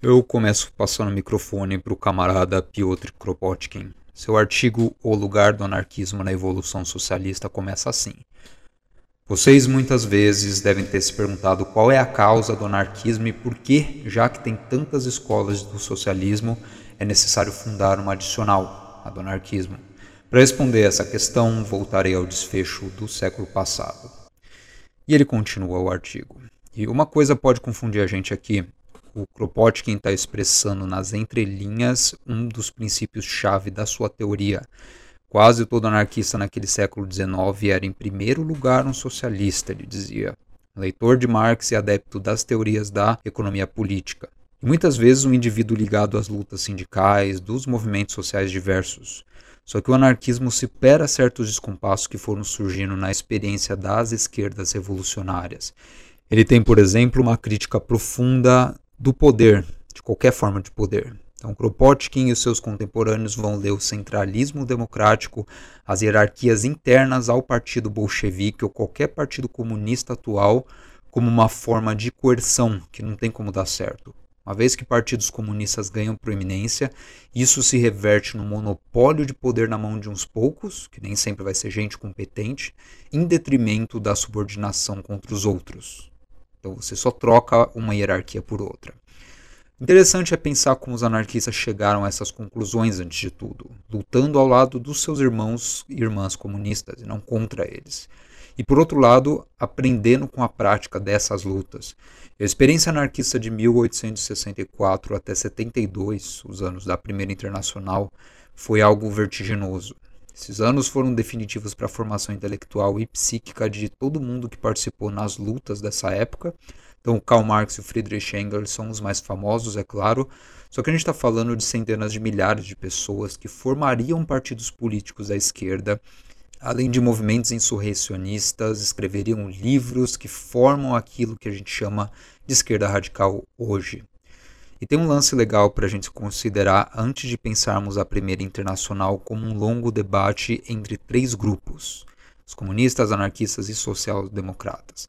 Eu começo passando o microfone para o camarada Piotr Kropotkin. Seu artigo O Lugar do Anarquismo na Evolução Socialista começa assim. Vocês muitas vezes devem ter se perguntado qual é a causa do anarquismo e por que, já que tem tantas escolas do socialismo, é necessário fundar uma adicional, a do anarquismo. Para responder essa questão, voltarei ao desfecho do século passado. E ele continua o artigo. E uma coisa pode confundir a gente aqui. O Kropotkin está expressando nas entrelinhas um dos princípios-chave da sua teoria, Quase todo anarquista naquele século XIX era, em primeiro lugar, um socialista, ele dizia, leitor de Marx e adepto das teorias da economia política. E muitas vezes um indivíduo ligado às lutas sindicais, dos movimentos sociais diversos. Só que o anarquismo supera certos descompassos que foram surgindo na experiência das esquerdas revolucionárias. Ele tem, por exemplo, uma crítica profunda do poder, de qualquer forma de poder. Então, Kropotkin e os seus contemporâneos vão ler o centralismo democrático, as hierarquias internas ao partido bolchevique ou qualquer partido comunista atual como uma forma de coerção que não tem como dar certo. Uma vez que partidos comunistas ganham proeminência, isso se reverte no monopólio de poder na mão de uns poucos, que nem sempre vai ser gente competente, em detrimento da subordinação contra os outros. Então você só troca uma hierarquia por outra. Interessante é pensar como os anarquistas chegaram a essas conclusões antes de tudo, lutando ao lado dos seus irmãos e irmãs comunistas e não contra eles. E por outro lado, aprendendo com a prática dessas lutas. A experiência anarquista de 1864 até 72, os anos da Primeira Internacional, foi algo vertiginoso. Esses anos foram definitivos para a formação intelectual e psíquica de todo mundo que participou nas lutas dessa época, então, Karl Marx e Friedrich Engels são os mais famosos, é claro, só que a gente está falando de centenas de milhares de pessoas que formariam partidos políticos à esquerda, além de movimentos insurrecionistas, escreveriam livros que formam aquilo que a gente chama de esquerda radical hoje. E tem um lance legal para a gente considerar antes de pensarmos a Primeira Internacional como um longo debate entre três grupos: os comunistas, anarquistas e social-democratas.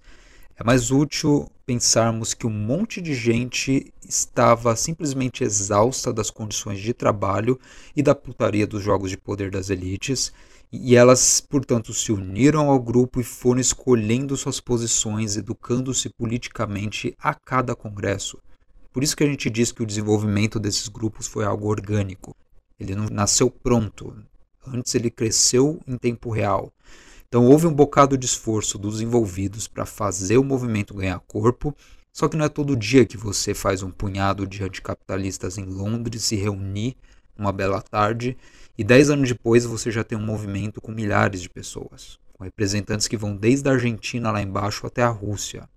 É mais útil pensarmos que um monte de gente estava simplesmente exausta das condições de trabalho e da putaria dos jogos de poder das elites, e elas, portanto, se uniram ao grupo e foram escolhendo suas posições, educando-se politicamente a cada congresso. Por isso que a gente diz que o desenvolvimento desses grupos foi algo orgânico. Ele não nasceu pronto. Antes ele cresceu em tempo real. Então houve um bocado de esforço dos envolvidos para fazer o movimento ganhar corpo, só que não é todo dia que você faz um punhado de anticapitalistas em Londres se reunir uma bela tarde e dez anos depois você já tem um movimento com milhares de pessoas, com representantes que vão desde a Argentina lá embaixo até a Rússia.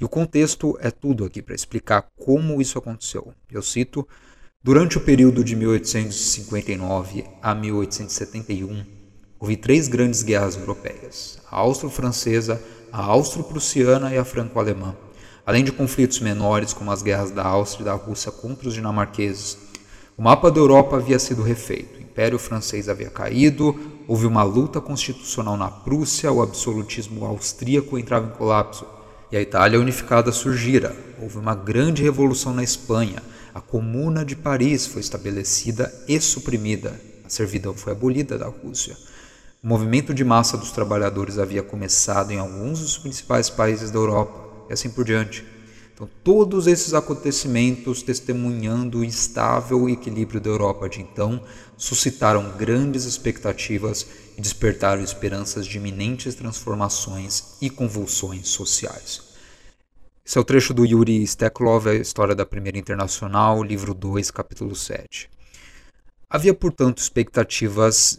E o contexto é tudo aqui para explicar como isso aconteceu. Eu cito: durante o período de 1859 a 1871, houve três grandes guerras europeias: a austro-francesa, a austro-prussiana e a franco-alemã, além de conflitos menores como as guerras da Áustria e da Rússia contra os dinamarqueses. O mapa da Europa havia sido refeito, o Império Francês havia caído, houve uma luta constitucional na Prússia, o absolutismo austríaco entrava em colapso e a Itália unificada surgira. Houve uma grande revolução na Espanha, a Comuna de Paris foi estabelecida e suprimida, a servidão foi abolida da Rússia. O movimento de massa dos trabalhadores havia começado em alguns dos principais países da Europa e assim por diante. Então, todos esses acontecimentos, testemunhando o estável equilíbrio da Europa de então, suscitaram grandes expectativas despertaram esperanças de iminentes transformações e convulsões sociais. Esse é o trecho do Yuri Steklov, a História da Primeira Internacional, livro 2, capítulo 7. Havia, portanto, expectativas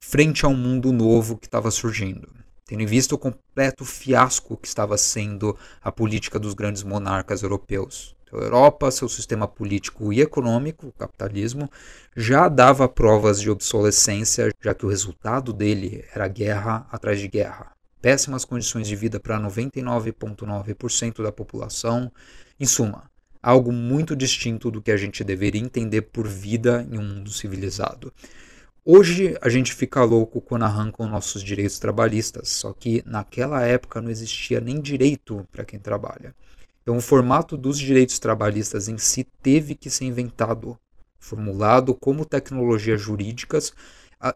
frente a um mundo novo que estava surgindo, tendo em vista o completo fiasco que estava sendo a política dos grandes monarcas europeus. Então, a Europa, seu sistema político e econômico, o capitalismo, já dava provas de obsolescência, já que o resultado dele era guerra atrás de guerra. Péssimas condições de vida para 99,9% da população. Em suma, algo muito distinto do que a gente deveria entender por vida em um mundo civilizado. Hoje a gente fica louco quando arrancam nossos direitos trabalhistas, só que naquela época não existia nem direito para quem trabalha. Então o formato dos direitos trabalhistas em si teve que ser inventado, formulado como tecnologias jurídicas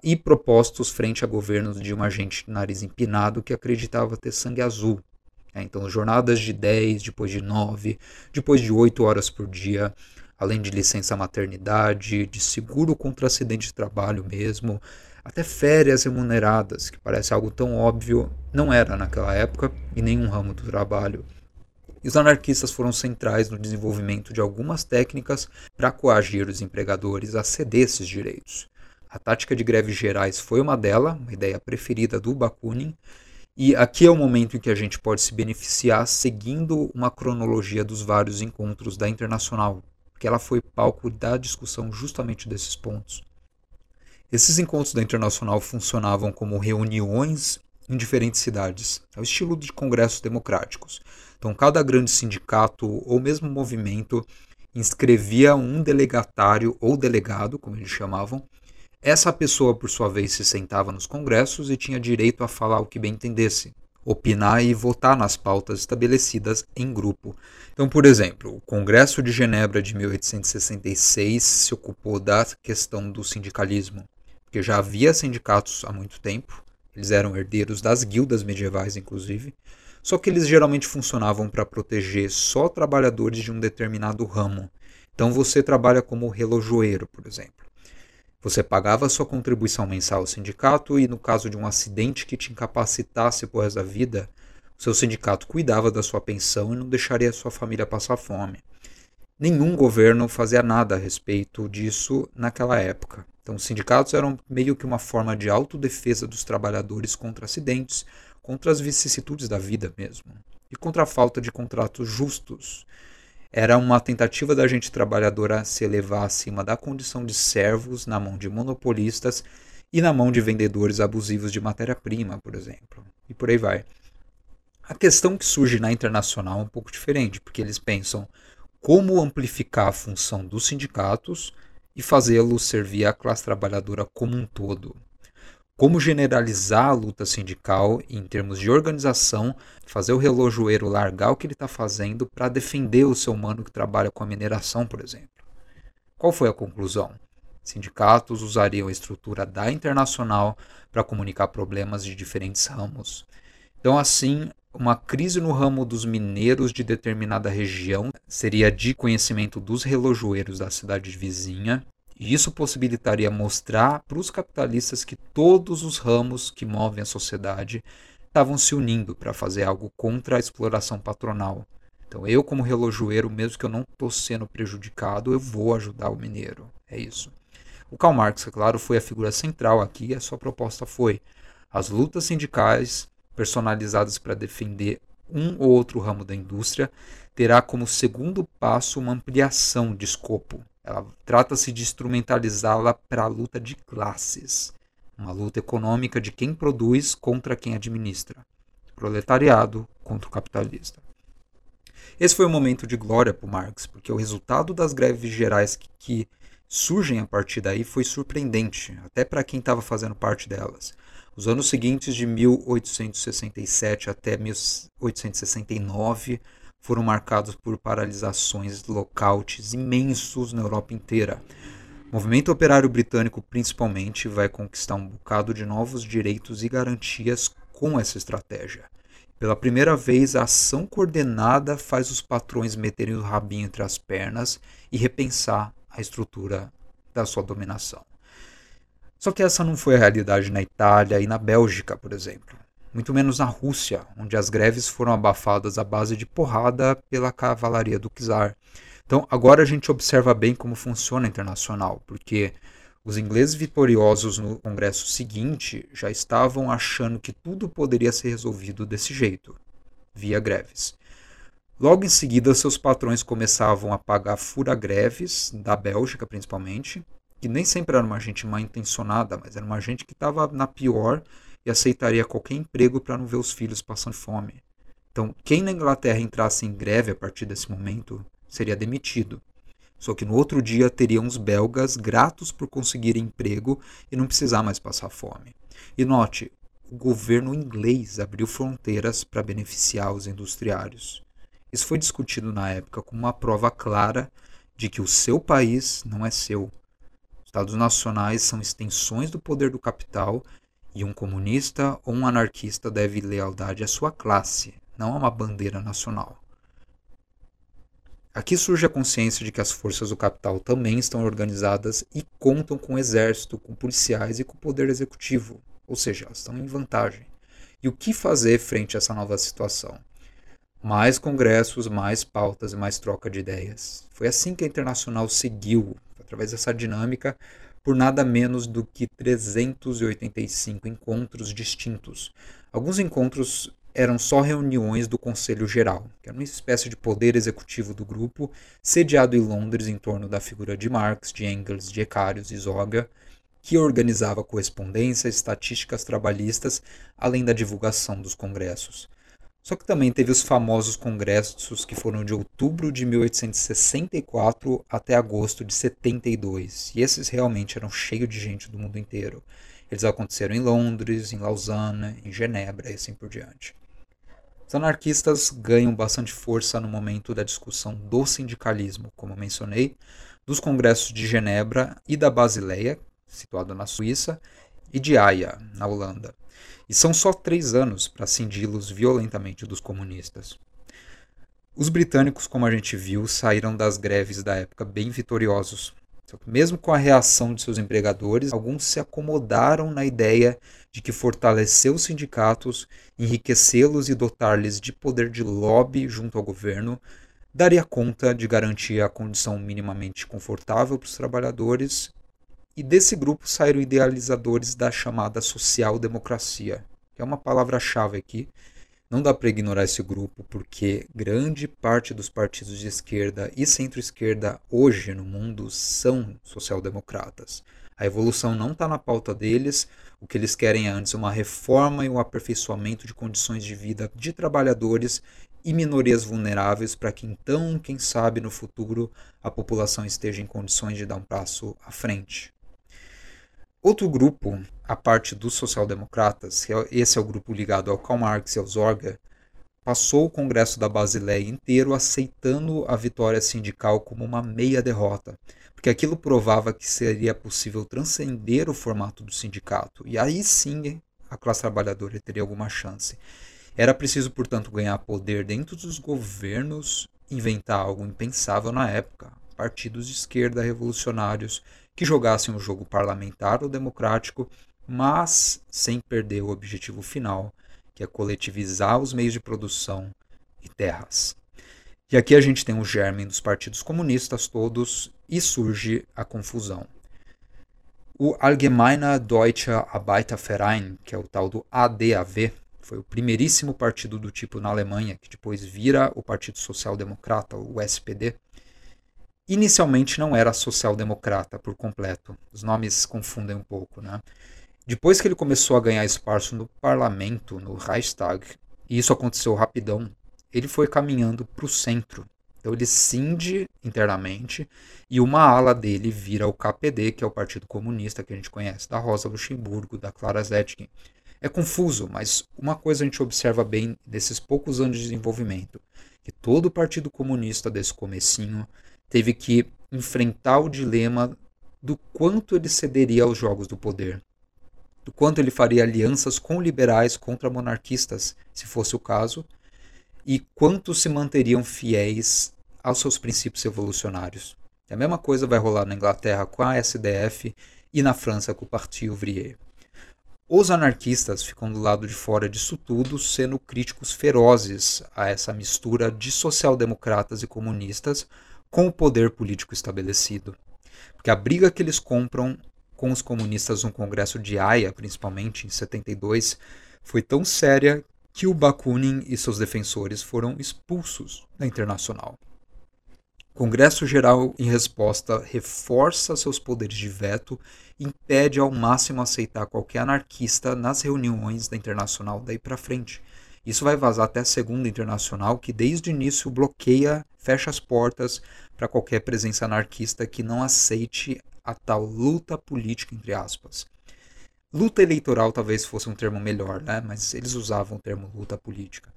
e propostos frente a governos de uma gente de nariz empinado que acreditava ter sangue azul. É, então, jornadas de 10, depois de 9, depois de 8 horas por dia, além de licença maternidade, de seguro contra acidente de trabalho mesmo, até férias remuneradas, que parece algo tão óbvio, não era naquela época em nenhum ramo do trabalho. E os anarquistas foram centrais no desenvolvimento de algumas técnicas para coagir os empregadores a ceder esses direitos. A tática de greves gerais foi uma delas, uma ideia preferida do Bakunin, e aqui é o momento em que a gente pode se beneficiar seguindo uma cronologia dos vários encontros da Internacional, porque ela foi palco da discussão justamente desses pontos. Esses encontros da Internacional funcionavam como reuniões em diferentes cidades, ao estilo de congressos democráticos. Então, cada grande sindicato ou mesmo movimento inscrevia um delegatário ou delegado, como eles chamavam, essa pessoa, por sua vez, se sentava nos congressos e tinha direito a falar o que bem entendesse, opinar e votar nas pautas estabelecidas em grupo. Então, por exemplo, o Congresso de Genebra de 1866 se ocupou da questão do sindicalismo, porque já havia sindicatos há muito tempo, eles eram herdeiros das guildas medievais, inclusive, só que eles geralmente funcionavam para proteger só trabalhadores de um determinado ramo. Então, você trabalha como relojoeiro, por exemplo. Você pagava sua contribuição mensal ao sindicato e, no caso de um acidente que te incapacitasse por resto da vida, o seu sindicato cuidava da sua pensão e não deixaria sua família passar fome. Nenhum governo fazia nada a respeito disso naquela época. Então, os sindicatos eram meio que uma forma de autodefesa dos trabalhadores contra acidentes, contra as vicissitudes da vida mesmo, e contra a falta de contratos justos era uma tentativa da gente trabalhadora se elevar acima da condição de servos na mão de monopolistas e na mão de vendedores abusivos de matéria-prima, por exemplo. E por aí vai. A questão que surge na internacional é um pouco diferente, porque eles pensam como amplificar a função dos sindicatos e fazê-los servir à classe trabalhadora como um todo como generalizar a luta sindical em termos de organização, fazer o relojoeiro largar o que ele está fazendo para defender o seu mano que trabalha com a mineração, por exemplo. Qual foi a conclusão? Sindicatos usariam a estrutura da internacional para comunicar problemas de diferentes ramos. Então, assim, uma crise no ramo dos mineiros de determinada região seria de conhecimento dos relojoeiros da cidade vizinha e isso possibilitaria mostrar para os capitalistas que todos os ramos que movem a sociedade estavam se unindo para fazer algo contra a exploração patronal. Então, eu, como relojoeiro, mesmo que eu não estou sendo prejudicado, eu vou ajudar o mineiro. É isso. O Karl Marx, é claro, foi a figura central aqui e a sua proposta foi as lutas sindicais personalizadas para defender um ou outro ramo da indústria terá como segundo passo uma ampliação de escopo, ela trata-se de instrumentalizá-la para a luta de classes, uma luta econômica de quem produz contra quem administra, proletariado contra o capitalista. Esse foi um momento de glória para Marx, porque o resultado das greves gerais que, que surgem a partir daí foi surpreendente, até para quem estava fazendo parte delas. Os anos seguintes, de 1867 até 1869, foram marcados por paralisações, lockouts imensos na Europa inteira. O movimento operário britânico, principalmente, vai conquistar um bocado de novos direitos e garantias com essa estratégia. Pela primeira vez, a ação coordenada faz os patrões meterem o rabinho entre as pernas e repensar a estrutura da sua dominação. Só que essa não foi a realidade na Itália e na Bélgica, por exemplo muito menos na Rússia, onde as greves foram abafadas à base de porrada pela cavalaria do czar. Então, agora a gente observa bem como funciona a internacional, porque os ingleses vitoriosos no congresso seguinte já estavam achando que tudo poderia ser resolvido desse jeito, via greves. Logo em seguida, seus patrões começavam a pagar fura-greves, da Bélgica principalmente, que nem sempre era uma gente mal intencionada, mas era uma gente que estava na pior e aceitaria qualquer emprego para não ver os filhos passando fome. Então, quem na Inglaterra entrasse em greve a partir desse momento seria demitido. Só que no outro dia teriam os belgas gratos por conseguir emprego e não precisar mais passar fome. E note, o governo inglês abriu fronteiras para beneficiar os industriários. Isso foi discutido na época como uma prova clara de que o seu país não é seu. Estados nacionais são extensões do poder do capital e um comunista ou um anarquista deve lealdade à sua classe, não a uma bandeira nacional. Aqui surge a consciência de que as forças do capital também estão organizadas e contam com o exército, com policiais e com o poder executivo, ou seja, elas estão em vantagem. E o que fazer frente a essa nova situação? Mais congressos, mais pautas e mais troca de ideias. Foi assim que a Internacional seguiu, através dessa dinâmica, por nada menos do que 385 encontros distintos. Alguns encontros eram só reuniões do Conselho Geral, que era uma espécie de poder executivo do grupo, sediado em Londres em torno da figura de Marx, de Engels, de Ecários e Zoga, que organizava correspondência, estatísticas trabalhistas, além da divulgação dos congressos. Só que também teve os famosos congressos que foram de outubro de 1864 até agosto de 72, e esses realmente eram cheios de gente do mundo inteiro. Eles aconteceram em Londres, em Lausanne, em Genebra e assim por diante. Os anarquistas ganham bastante força no momento da discussão do sindicalismo, como mencionei, dos congressos de Genebra e da Basileia, situado na Suíça, e de Haia, na Holanda. E são só três anos para cindi-los violentamente dos comunistas. Os britânicos, como a gente viu, saíram das greves da época bem vitoriosos, mesmo com a reação de seus empregadores, alguns se acomodaram na ideia de que fortalecer os sindicatos, enriquecê-los e dotar-lhes de poder de lobby junto ao governo daria conta de garantir a condição minimamente confortável para os trabalhadores. E desse grupo saíram idealizadores da chamada social-democracia, que é uma palavra-chave aqui, não dá para ignorar esse grupo porque grande parte dos partidos de esquerda e centro-esquerda hoje no mundo são social-democratas. A evolução não está na pauta deles, o que eles querem é antes uma reforma e um aperfeiçoamento de condições de vida de trabalhadores e minorias vulneráveis para que então, quem sabe, no futuro a população esteja em condições de dar um passo à frente. Outro grupo, a parte dos social-democratas, é esse é o grupo ligado ao Karl Marx e ao Zorga, passou o Congresso da Basileia inteiro aceitando a vitória sindical como uma meia derrota, porque aquilo provava que seria possível transcender o formato do sindicato, e aí sim a classe trabalhadora teria alguma chance. Era preciso, portanto, ganhar poder dentro dos governos, inventar algo impensável na época, partidos de esquerda revolucionários que jogassem o jogo parlamentar ou democrático, mas sem perder o objetivo final, que é coletivizar os meios de produção e terras. E aqui a gente tem o germe dos partidos comunistas todos e surge a confusão. O Allgemeiner Deutsche Arbeiterverein, que é o tal do ADAV, foi o primeiríssimo partido do tipo na Alemanha, que depois vira o Partido Social Democrata, o SPD, inicialmente não era social-democrata por completo. Os nomes confundem um pouco, né? Depois que ele começou a ganhar espaço no parlamento, no Reichstag, e isso aconteceu rapidão, ele foi caminhando para o centro. Então ele cinde internamente e uma ala dele vira o KPD, que é o Partido Comunista que a gente conhece, da Rosa Luxemburgo, da Clara Zetkin. É confuso, mas uma coisa a gente observa bem nesses poucos anos de desenvolvimento, que todo o Partido Comunista desse comecinho teve que enfrentar o dilema do quanto ele cederia aos jogos do poder, do quanto ele faria alianças com liberais contra monarquistas, se fosse o caso, e quanto se manteriam fiéis aos seus princípios revolucionários. A mesma coisa vai rolar na Inglaterra com a SDF e na França com o Parti Ouvrier. Os anarquistas ficam do lado de fora disso tudo, sendo críticos ferozes a essa mistura de social-democratas e comunistas, com o poder político estabelecido. Porque a briga que eles compram com os comunistas no Congresso de Haia, principalmente em 72, foi tão séria que o Bakunin e seus defensores foram expulsos da Internacional. O Congresso Geral, em resposta, reforça seus poderes de veto e impede ao máximo aceitar qualquer anarquista nas reuniões da Internacional daí para frente. Isso vai vazar até a Segunda Internacional, que desde o início bloqueia, fecha as portas para qualquer presença anarquista que não aceite a tal luta política, entre aspas. Luta eleitoral talvez fosse um termo melhor, né? mas eles usavam o termo luta política.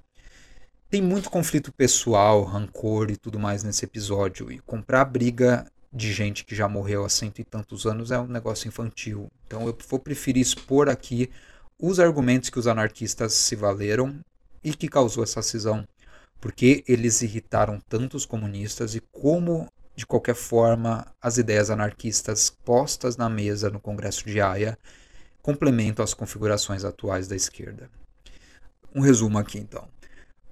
Tem muito conflito pessoal, rancor e tudo mais nesse episódio, e comprar briga de gente que já morreu há cento e tantos anos é um negócio infantil. Então eu vou preferir expor aqui os argumentos que os anarquistas se valeram e que causou essa cisão, porque eles irritaram tanto os comunistas e como de qualquer forma as ideias anarquistas postas na mesa no Congresso de Haia complementam as configurações atuais da esquerda. Um resumo aqui então.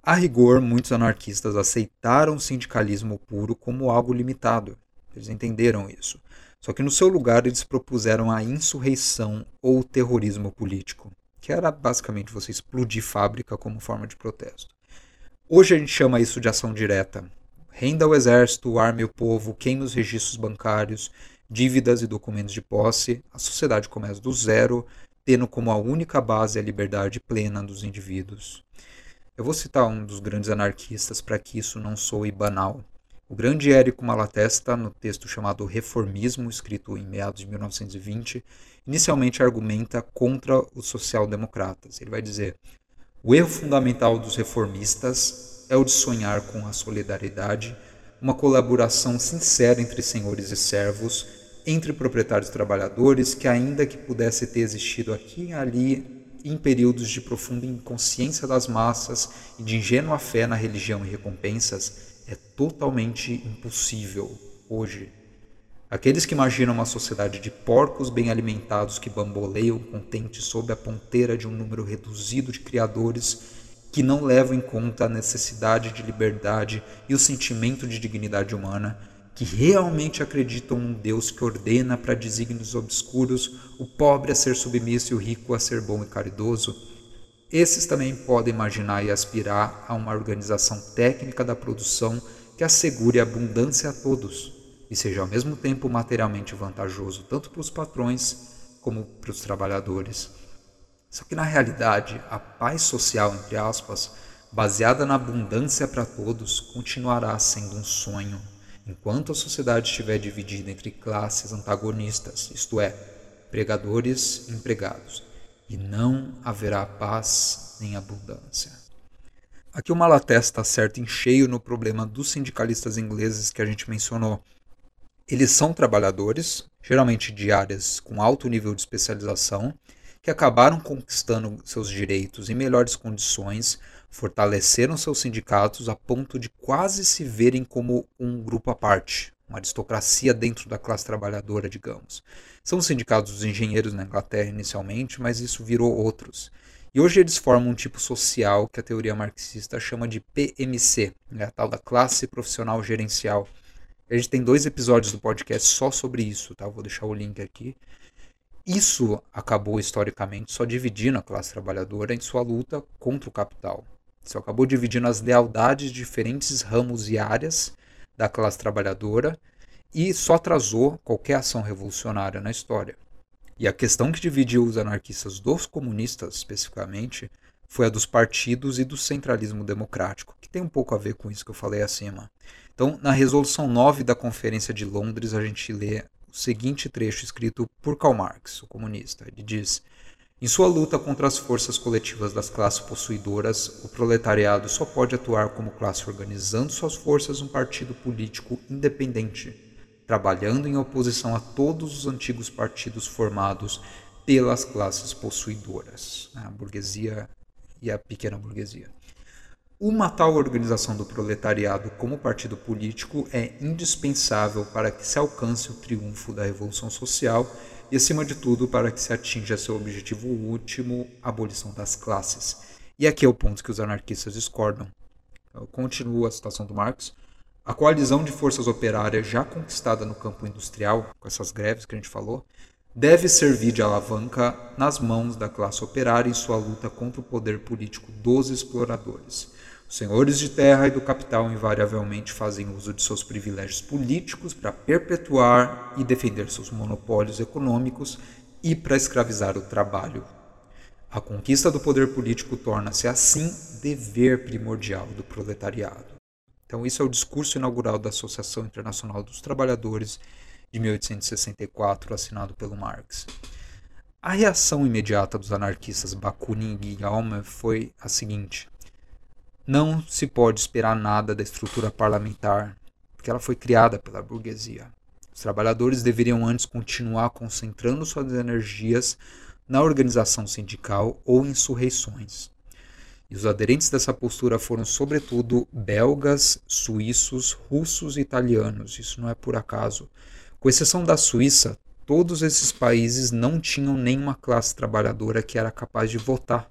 A rigor, muitos anarquistas aceitaram o sindicalismo puro como algo limitado. Eles entenderam isso. Só que no seu lugar eles propuseram a insurreição ou o terrorismo político, que era basicamente você explodir fábrica como forma de protesto. Hoje a gente chama isso de ação direta. Renda o exército, arme o povo, queime os registros bancários, dívidas e documentos de posse. A sociedade começa do zero, tendo como a única base a liberdade plena dos indivíduos. Eu vou citar um dos grandes anarquistas para que isso não soe banal. O grande Érico Malatesta, no texto chamado Reformismo, escrito em meados de 1920, inicialmente argumenta contra os social-democratas. Ele vai dizer: o erro fundamental dos reformistas é o de sonhar com a solidariedade, uma colaboração sincera entre senhores e servos, entre proprietários e trabalhadores, que ainda que pudesse ter existido aqui e ali em períodos de profunda inconsciência das massas e de ingênua fé na religião e recompensas, é totalmente impossível hoje. Aqueles que imaginam uma sociedade de porcos bem alimentados que bamboleiam contentes sob a ponteira de um número reduzido de criadores que não levam em conta a necessidade de liberdade e o sentimento de dignidade humana, que realmente acreditam num Deus que ordena para desígnios obscuros o pobre a ser submisso e o rico a ser bom e caridoso, esses também podem imaginar e aspirar a uma organização técnica da produção que assegure abundância a todos e seja ao mesmo tempo materialmente vantajoso tanto para os patrões como para os trabalhadores. Só que na realidade, a paz social, entre aspas, baseada na abundância para todos, continuará sendo um sonho enquanto a sociedade estiver dividida entre classes antagonistas, isto é, pregadores e empregados, e não haverá paz nem abundância. Aqui o Malatesta acerta em cheio no problema dos sindicalistas ingleses que a gente mencionou. Eles são trabalhadores, geralmente de áreas com alto nível de especialização, que acabaram conquistando seus direitos em melhores condições fortaleceram seus sindicatos a ponto de quase se verem como um grupo à parte, uma aristocracia dentro da classe trabalhadora, digamos. São os sindicatos dos engenheiros na Inglaterra inicialmente, mas isso virou outros. E hoje eles formam um tipo social que a teoria marxista chama de PMC, né, a tal da classe profissional gerencial. A gente tem dois episódios do podcast só sobre isso, tá? Vou deixar o link aqui. Isso acabou historicamente só dividindo a classe trabalhadora em sua luta contra o capital. Isso acabou dividindo as lealdades de diferentes ramos e áreas da classe trabalhadora e só atrasou qualquer ação revolucionária na história. E a questão que dividiu os anarquistas dos comunistas, especificamente, foi a dos partidos e do centralismo democrático, que tem um pouco a ver com isso que eu falei acima. Então, na resolução 9 da Conferência de Londres, a gente lê o seguinte trecho escrito por Karl Marx, o comunista. Ele diz: em sua luta contra as forças coletivas das classes possuidoras, o proletariado só pode atuar como classe organizando suas forças um partido político independente, trabalhando em oposição a todos os antigos partidos formados pelas classes possuidoras, a burguesia e a pequena burguesia. Uma tal organização do proletariado como partido político é indispensável para que se alcance o triunfo da revolução social e, acima de tudo, para que se atinja seu objetivo último, a abolição das classes. E aqui é o ponto que os anarquistas discordam. Continua a citação do Marx. A coalizão de forças operárias já conquistada no campo industrial, com essas greves que a gente falou, deve servir de alavanca nas mãos da classe operária em sua luta contra o poder político dos exploradores. Os senhores de terra e do capital invariavelmente fazem uso de seus privilégios políticos para perpetuar e defender seus monopólios econômicos e para escravizar o trabalho. A conquista do poder político torna-se, assim, dever primordial do proletariado. Então, isso é o discurso inaugural da Associação Internacional dos Trabalhadores de 1864, assinado pelo Marx. A reação imediata dos anarquistas Bakunin e Guillaume foi a seguinte: não se pode esperar nada da estrutura parlamentar, porque ela foi criada pela burguesia. Os trabalhadores deveriam antes continuar concentrando suas energias na organização sindical ou insurreições. E os aderentes dessa postura foram, sobretudo, belgas, suíços, russos e italianos. Isso não é por acaso. Com exceção da Suíça, todos esses países não tinham nenhuma classe trabalhadora que era capaz de votar.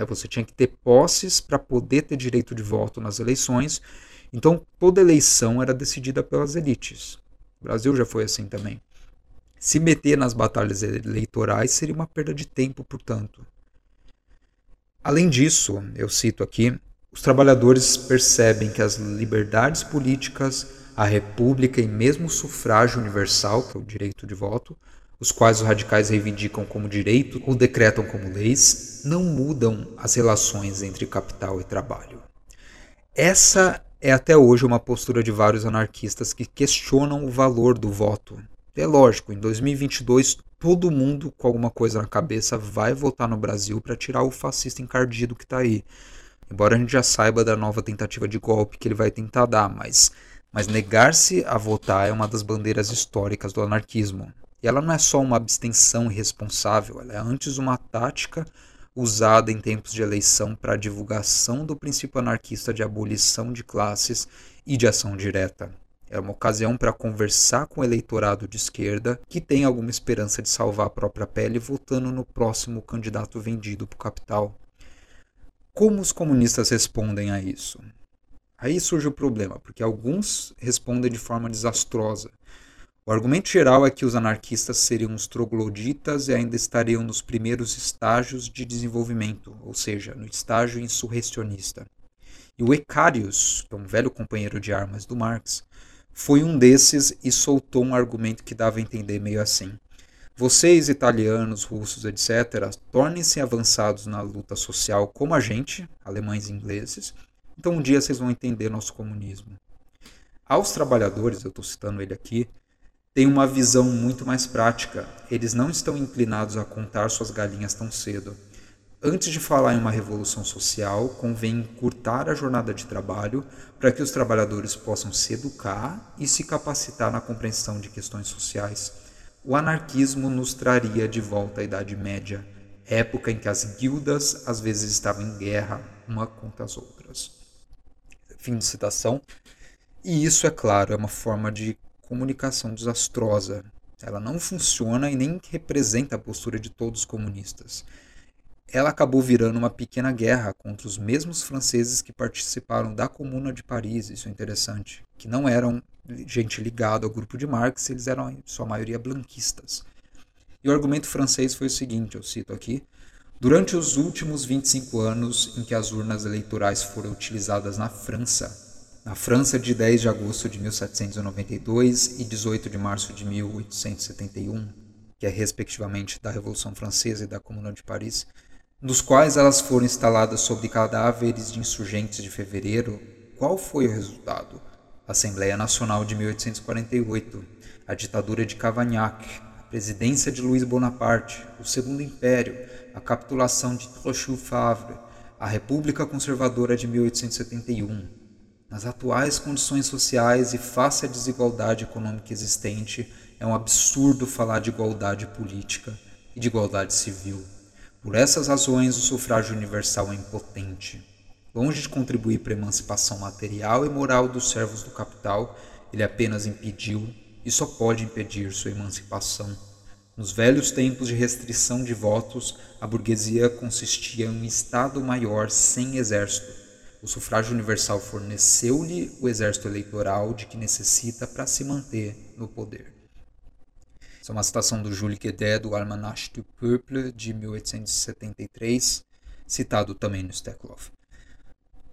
Né? Você tinha que ter posses para poder ter direito de voto nas eleições. Então, toda eleição era decidida pelas elites. O Brasil já foi assim também. Se meter nas batalhas eleitorais seria uma perda de tempo, portanto. Além disso, eu cito aqui, os trabalhadores percebem que as liberdades políticas, a república e mesmo o sufrágio universal, que é o direito de voto, os quais os radicais reivindicam como direito ou decretam como leis, não mudam as relações entre capital e trabalho. Essa é até hoje uma postura de vários anarquistas que questionam o valor do voto é lógico, em 2022 todo mundo com alguma coisa na cabeça vai votar no Brasil para tirar o fascista encardido que está aí. Embora a gente já saiba da nova tentativa de golpe que ele vai tentar dar, mas, mas negar-se a votar é uma das bandeiras históricas do anarquismo. E ela não é só uma abstenção irresponsável, ela é antes uma tática usada em tempos de eleição para divulgação do princípio anarquista de abolição de classes e de ação direta. É uma ocasião para conversar com o eleitorado de esquerda que tem alguma esperança de salvar a própria pele votando no próximo candidato vendido para o capital. Como os comunistas respondem a isso? Aí surge o problema, porque alguns respondem de forma desastrosa. O argumento geral é que os anarquistas seriam os trogloditas e ainda estariam nos primeiros estágios de desenvolvimento, ou seja, no estágio insurrecionista. E o Ecarius, que é um velho companheiro de armas do Marx, foi um desses e soltou um argumento que dava a entender meio assim. Vocês, italianos, russos, etc., tornem-se avançados na luta social como a gente, alemães e ingleses, então um dia vocês vão entender nosso comunismo. Aos trabalhadores, eu estou citando ele aqui, tem uma visão muito mais prática. Eles não estão inclinados a contar suas galinhas tão cedo. Antes de falar em uma revolução social, convém encurtar a jornada de trabalho para que os trabalhadores possam se educar e se capacitar na compreensão de questões sociais. O anarquismo nos traria de volta à Idade Média, época em que as guildas às vezes estavam em guerra uma contra as outras. Fim de citação. E isso, é claro, é uma forma de comunicação desastrosa. Ela não funciona e nem representa a postura de todos os comunistas ela acabou virando uma pequena guerra contra os mesmos franceses que participaram da Comuna de Paris, isso é interessante, que não eram gente ligada ao grupo de Marx, eles eram, em sua maioria, blanquistas. E o argumento francês foi o seguinte, eu cito aqui, Durante os últimos 25 anos em que as urnas eleitorais foram utilizadas na França, na França de 10 de agosto de 1792 e 18 de março de 1871, que é respectivamente da Revolução Francesa e da Comuna de Paris, dos quais elas foram instaladas sobre cadáveres de insurgentes de fevereiro, qual foi o resultado? A Assembleia Nacional de 1848, a ditadura de Cavaignac, a presidência de Luiz Bonaparte, o Segundo Império, a capitulação de Trochu-Favre, a República Conservadora de 1871. Nas atuais condições sociais e face à desigualdade econômica existente, é um absurdo falar de igualdade política e de igualdade civil. Por essas razões, o sufrágio universal é impotente. Longe de contribuir para a emancipação material e moral dos servos do capital, ele apenas impediu e só pode impedir sua emancipação. Nos velhos tempos de restrição de votos, a burguesia consistia em um Estado maior sem exército. O sufrágio universal forneceu-lhe o exército eleitoral de que necessita para se manter no poder. Essa é uma citação do Jules Guedet do Almanach du Peuple de 1873, citado também no Steklov.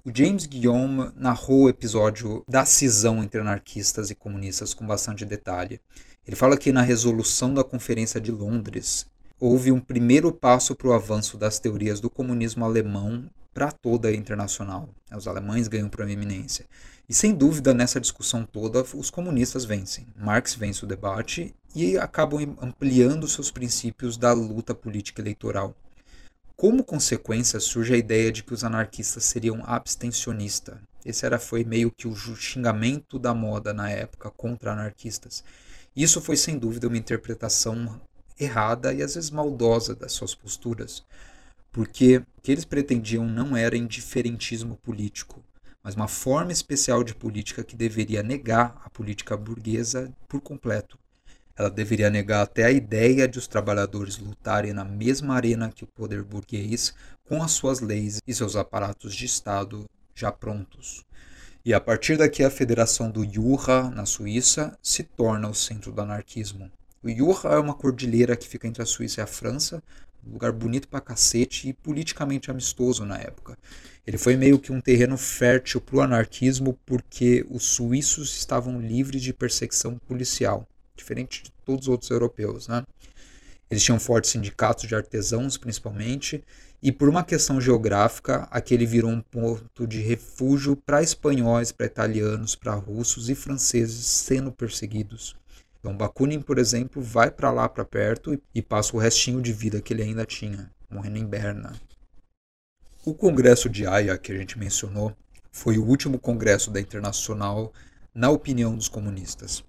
O James Guillaume narrou o episódio da cisão entre anarquistas e comunistas com bastante detalhe. Ele fala que na resolução da Conferência de Londres, houve um primeiro passo para o avanço das teorias do comunismo alemão para toda a internacional. Os alemães ganham proeminência. E sem dúvida, nessa discussão toda, os comunistas vencem. Marx vence o debate e acabam ampliando seus princípios da luta política eleitoral. Como consequência, surge a ideia de que os anarquistas seriam abstencionistas. Esse era foi meio que o xingamento da moda na época contra anarquistas. Isso foi sem dúvida uma interpretação errada e às vezes maldosa das suas posturas, porque o que eles pretendiam não era indiferentismo político, mas uma forma especial de política que deveria negar a política burguesa por completo. Ela deveria negar até a ideia de os trabalhadores lutarem na mesma arena que o poder burguês, com as suas leis e seus aparatos de Estado já prontos. E a partir daqui, a Federação do Jura, na Suíça, se torna o centro do anarquismo. O Jura é uma cordilheira que fica entre a Suíça e a França, lugar bonito pra cacete e politicamente amistoso na época. Ele foi meio que um terreno fértil para o anarquismo porque os suíços estavam livres de perseguição policial diferente de todos os outros europeus. Né? Eles tinham fortes sindicatos de artesãos, principalmente, e por uma questão geográfica, aquele virou um ponto de refúgio para espanhóis, para italianos, para russos e franceses sendo perseguidos. Então, Bakunin, por exemplo, vai para lá, para perto, e passa o restinho de vida que ele ainda tinha, morrendo em Berna. O Congresso de Haia, que a gente mencionou, foi o último congresso da Internacional na opinião dos comunistas.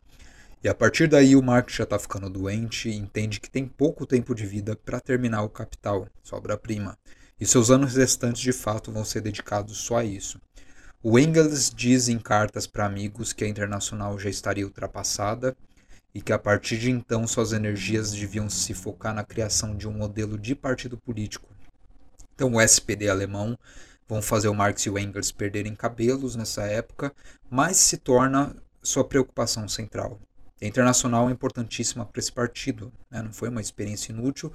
E a partir daí o Marx já está ficando doente e entende que tem pouco tempo de vida para terminar o Capital, sua obra-prima, e seus anos restantes de fato vão ser dedicados só a isso. O Engels diz em cartas para amigos que a Internacional já estaria ultrapassada e que a partir de então suas energias deviam se focar na criação de um modelo de partido político. Então o SPD alemão vão fazer o Marx e o Engels perderem cabelos nessa época, mas se torna sua preocupação central. A Internacional é importantíssima para esse partido. Né? Não foi uma experiência inútil,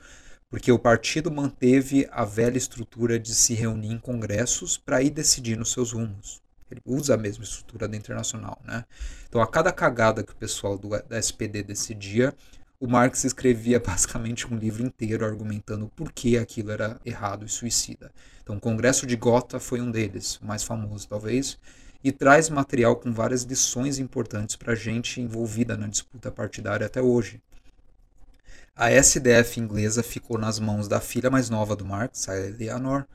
porque o partido manteve a velha estrutura de se reunir em congressos para ir decidindo seus rumos. Ele usa a mesma estrutura da Internacional. Né? Então, a cada cagada que o pessoal do, da SPD decidia, o Marx escrevia basicamente um livro inteiro argumentando por que aquilo era errado e suicida. Então, o Congresso de Gotha foi um deles, o mais famoso talvez, e traz material com várias lições importantes para a gente envolvida na disputa partidária até hoje. A SDF inglesa ficou nas mãos da filha mais nova do Marx, a Eleanor,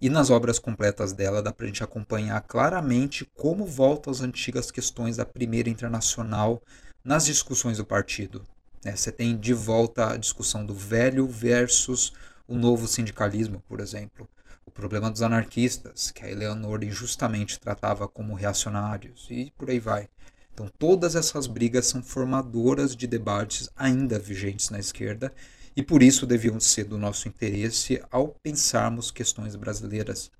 e nas obras completas dela dá para a gente acompanhar claramente como volta às antigas questões da Primeira Internacional nas discussões do partido. É, você tem de volta a discussão do velho versus o novo sindicalismo, por exemplo o problema dos anarquistas, que a Eleanor injustamente tratava como reacionários, e por aí vai. Então, todas essas brigas são formadoras de debates ainda vigentes na esquerda e por isso deviam ser do nosso interesse ao pensarmos questões brasileiras.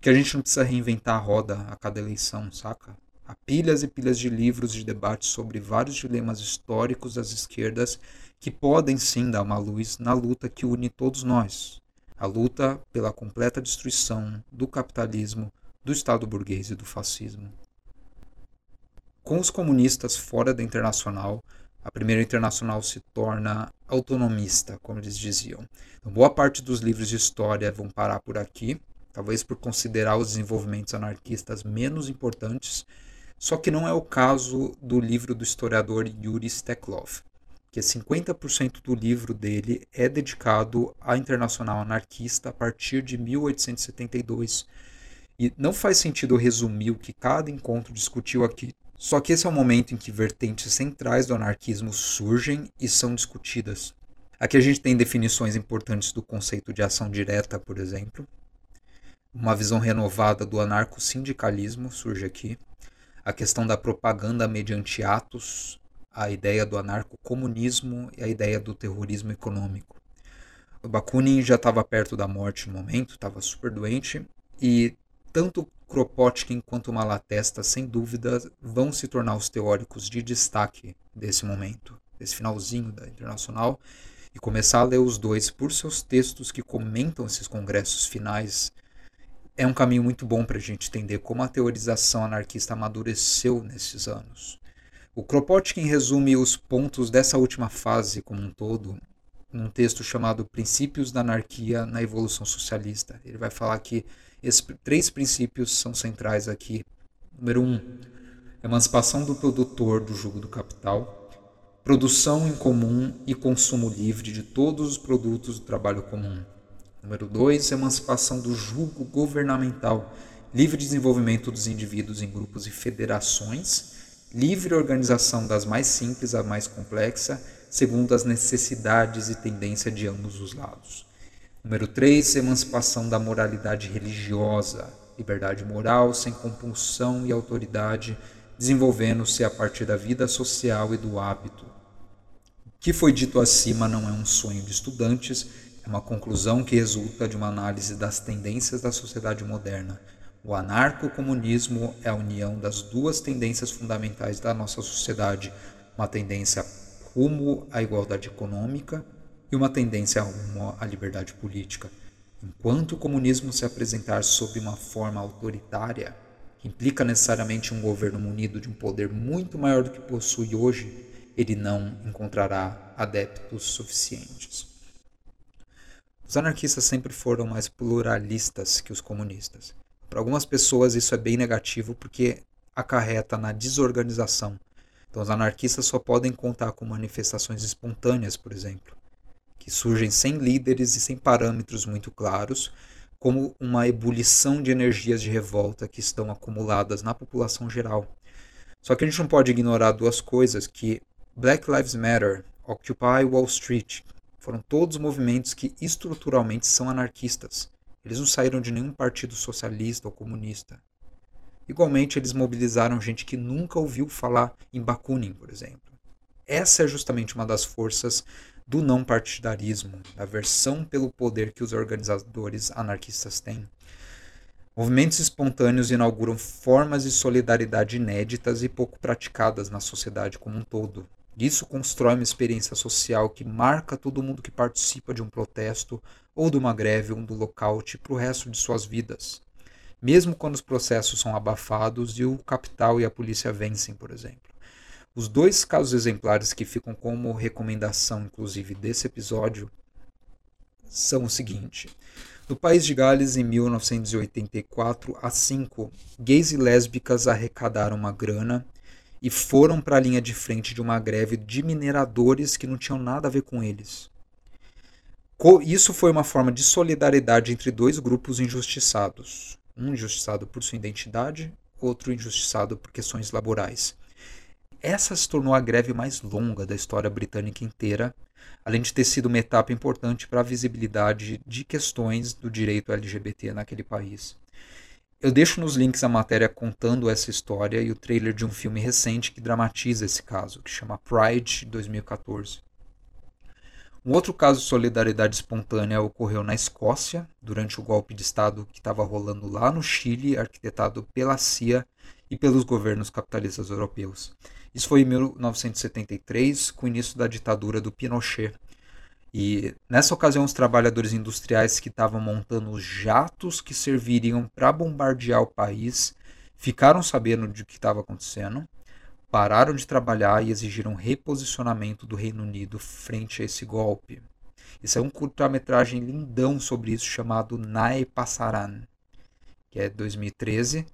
Que a gente não precisa reinventar a roda a cada eleição, saca? Há pilhas e pilhas de livros de debate sobre vários dilemas históricos das esquerdas que podem sim dar uma luz na luta que une todos nós, a luta pela completa destruição do capitalismo, do Estado burguês e do fascismo. Com os comunistas fora da internacional, a primeira internacional se torna autonomista, como eles diziam. Então, boa parte dos livros de história vão parar por aqui, talvez por considerar os desenvolvimentos anarquistas menos importantes, só que não é o caso do livro do historiador Yuri Steklov que 50% do livro dele é dedicado à internacional anarquista a partir de 1872. E não faz sentido resumir o que cada encontro discutiu aqui. Só que esse é o momento em que vertentes centrais do anarquismo surgem e são discutidas. Aqui a gente tem definições importantes do conceito de ação direta, por exemplo. Uma visão renovada do anarco-sindicalismo surge aqui. A questão da propaganda mediante atos a ideia do anarcocomunismo e a ideia do terrorismo econômico. O Bakunin já estava perto da morte no momento, estava super doente, e tanto Kropotkin quanto Malatesta, sem dúvida, vão se tornar os teóricos de destaque desse momento, desse finalzinho da Internacional, e começar a ler os dois por seus textos que comentam esses congressos finais. É um caminho muito bom para a gente entender como a teorização anarquista amadureceu nesses anos. O Kropotkin resume os pontos dessa última fase como um todo num texto chamado Princípios da Anarquia na Evolução Socialista. Ele vai falar que esses três princípios são centrais aqui. Número um, emancipação do produtor do jugo do capital, produção em comum e consumo livre de todos os produtos do trabalho comum. Número dois, emancipação do jugo governamental, livre desenvolvimento dos indivíduos em grupos e federações, livre organização das mais simples à mais complexa, segundo as necessidades e tendência de ambos os lados. Número 3, emancipação da moralidade religiosa, liberdade moral sem compulsão e autoridade, desenvolvendo-se a partir da vida social e do hábito. O que foi dito acima não é um sonho de estudantes, é uma conclusão que resulta de uma análise das tendências da sociedade moderna o anarcocomunismo é a união das duas tendências fundamentais da nossa sociedade, uma tendência rumo à igualdade econômica e uma tendência rumo à liberdade política. Enquanto o comunismo se apresentar sob uma forma autoritária, que implica necessariamente um governo munido de um poder muito maior do que possui hoje, ele não encontrará adeptos suficientes. Os anarquistas sempre foram mais pluralistas que os comunistas. Para algumas pessoas isso é bem negativo porque acarreta na desorganização. Então os anarquistas só podem contar com manifestações espontâneas, por exemplo, que surgem sem líderes e sem parâmetros muito claros, como uma ebulição de energias de revolta que estão acumuladas na população geral. Só que a gente não pode ignorar duas coisas que Black Lives Matter, Occupy Wall Street, foram todos movimentos que estruturalmente são anarquistas. Eles não saíram de nenhum partido socialista ou comunista. Igualmente, eles mobilizaram gente que nunca ouviu falar em Bakunin, por exemplo. Essa é justamente uma das forças do não partidarismo, da aversão pelo poder que os organizadores anarquistas têm. Movimentos espontâneos inauguram formas de solidariedade inéditas e pouco praticadas na sociedade como um todo. Isso constrói uma experiência social que marca todo mundo que participa de um protesto ou de uma greve ou do lockout para o resto de suas vidas. Mesmo quando os processos são abafados e o capital e a polícia vencem, por exemplo. Os dois casos exemplares que ficam como recomendação, inclusive, desse episódio são o seguinte. No país de Gales, em 1984 a 5, gays e lésbicas arrecadaram uma grana e foram para a linha de frente de uma greve de mineradores que não tinham nada a ver com eles. Isso foi uma forma de solidariedade entre dois grupos injustiçados. Um injustiçado por sua identidade, outro injustiçado por questões laborais. Essa se tornou a greve mais longa da história britânica inteira, além de ter sido uma etapa importante para a visibilidade de questões do direito LGBT naquele país. Eu deixo nos links a matéria contando essa história e o trailer de um filme recente que dramatiza esse caso, que chama Pride 2014. Um outro caso de solidariedade espontânea ocorreu na Escócia, durante o golpe de Estado que estava rolando lá no Chile, arquitetado pela CIA e pelos governos capitalistas europeus. Isso foi em 1973, com o início da ditadura do Pinochet, e nessa ocasião, os trabalhadores industriais que estavam montando os jatos que serviriam para bombardear o país ficaram sabendo de que estava acontecendo, pararam de trabalhar e exigiram reposicionamento do Reino Unido frente a esse golpe. Isso é um curta-metragem lindão sobre isso chamado Nae Passaran, que é 2013.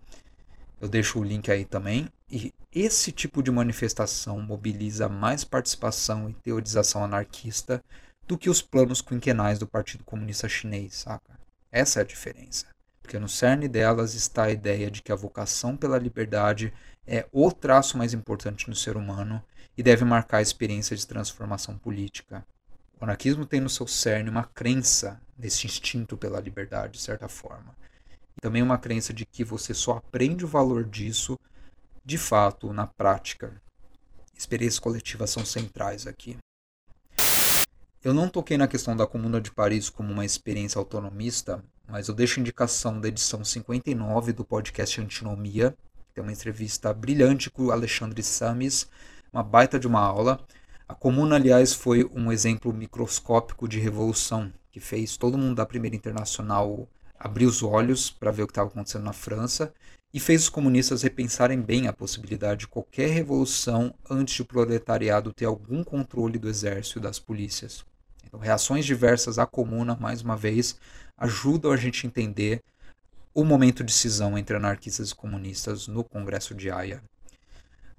Eu deixo o link aí também. E esse tipo de manifestação mobiliza mais participação e teorização anarquista do que os planos quinquenais do Partido Comunista Chinês, saca? Essa é a diferença. Porque no cerne delas está a ideia de que a vocação pela liberdade é o traço mais importante no ser humano e deve marcar a experiência de transformação política. O anarquismo tem no seu cerne uma crença nesse instinto pela liberdade, de certa forma. E também uma crença de que você só aprende o valor disso, de fato, na prática. Experiências coletivas são centrais aqui. Eu não toquei na questão da Comuna de Paris como uma experiência autonomista, mas eu deixo indicação da edição 59 do podcast Antinomia, tem uma entrevista brilhante com o Alexandre Samis, uma baita de uma aula. A Comuna, aliás, foi um exemplo microscópico de revolução, que fez todo mundo da Primeira Internacional abrir os olhos para ver o que estava acontecendo na França e fez os comunistas repensarem bem a possibilidade de qualquer revolução antes de o proletariado ter algum controle do exército e das polícias. Então, reações diversas à comuna, mais uma vez, ajudam a gente a entender o momento de cisão entre anarquistas e comunistas no Congresso de Haia.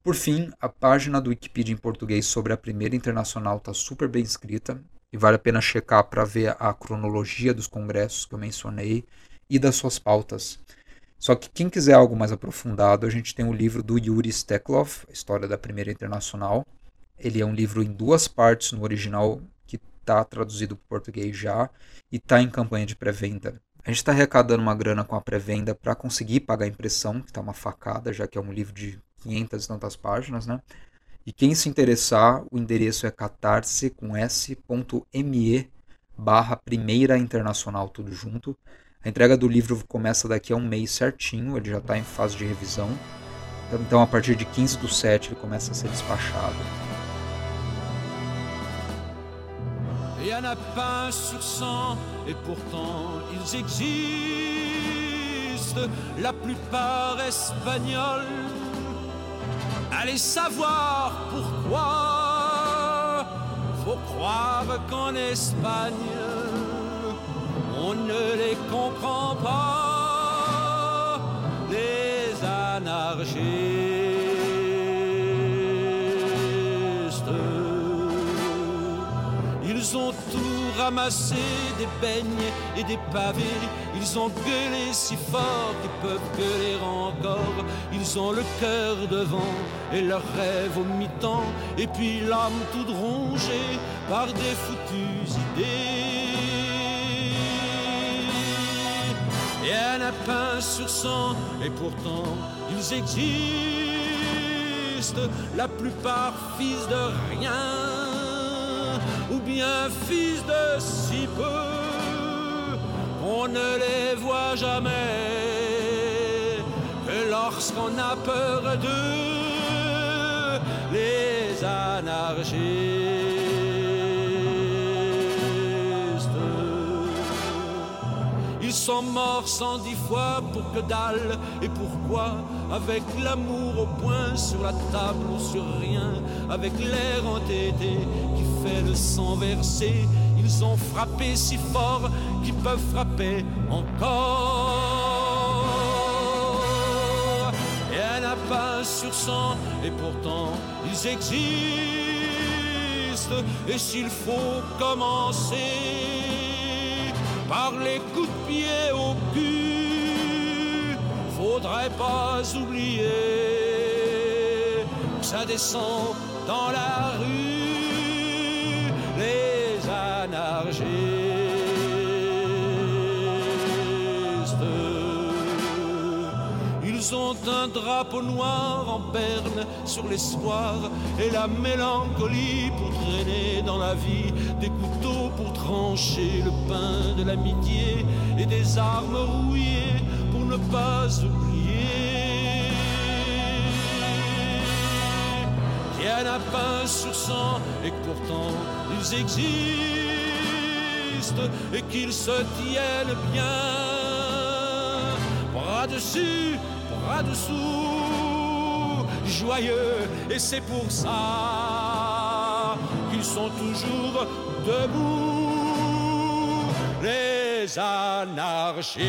Por fim, a página do Wikipedia em português sobre a Primeira Internacional está super bem escrita e vale a pena checar para ver a cronologia dos congressos que eu mencionei e das suas pautas. Só que quem quiser algo mais aprofundado, a gente tem o livro do Yuri Steklov, História da Primeira Internacional. Ele é um livro em duas partes no original que está traduzido para português já e está em campanha de pré-venda. A gente está arrecadando uma grana com a pré-venda para conseguir pagar a impressão, que está uma facada, já que é um livro de 500 e tantas páginas, né? E quem se interessar, o endereço é catarse com s.me barra primeira internacional tudo junto. A entrega do livro começa daqui a um mês certinho, ele já está em fase de revisão. Então, a partir de 15 do 7, ele começa a ser despachado. Il y en a pas sur cent, et pourtant ils existent, la plupart espagnols. Allez savoir pourquoi, faut croire qu'en Espagne, on ne les comprend pas, les anarchistes. Ils ont tout ramassé, des beignes et des pavés. Ils ont gueulé si fort qu'ils peuvent gueuler encore. Ils ont le cœur devant et leurs rêves au mi-temps. Et puis l'âme toute rongée par des foutues idées. Et un lapin sur cent, et pourtant ils existent, la plupart fils de rien, ou bien fils de si peu, qu'on ne les voit jamais, que lorsqu'on a peur d'eux, les anarchistes. Ils sont morts cent dix fois pour que dalle et pourquoi Avec l'amour au point sur la table ou sur rien Avec l'air entêté qui fait le sang versé Ils ont frappé si fort qu'ils peuvent frapper encore. Et un lapin sur cent et pourtant ils existent. Et s'il faut commencer par les coups de pied au cul. Faudrait pas oublier que ça descend dans la rue, Ils ont un drapeau noir en berne sur l'espoir et la mélancolie pour traîner dans la vie des couteaux pour trancher le pain de l'amitié et des armes rouillées pour ne pas oublier. Il y en a pas sur cent et pourtant ils existent et qu'ils se tiennent bien. Bras dessus, bras dessous, joyeux et c'est pour ça qu'ils sont toujours debout, les anarchistes.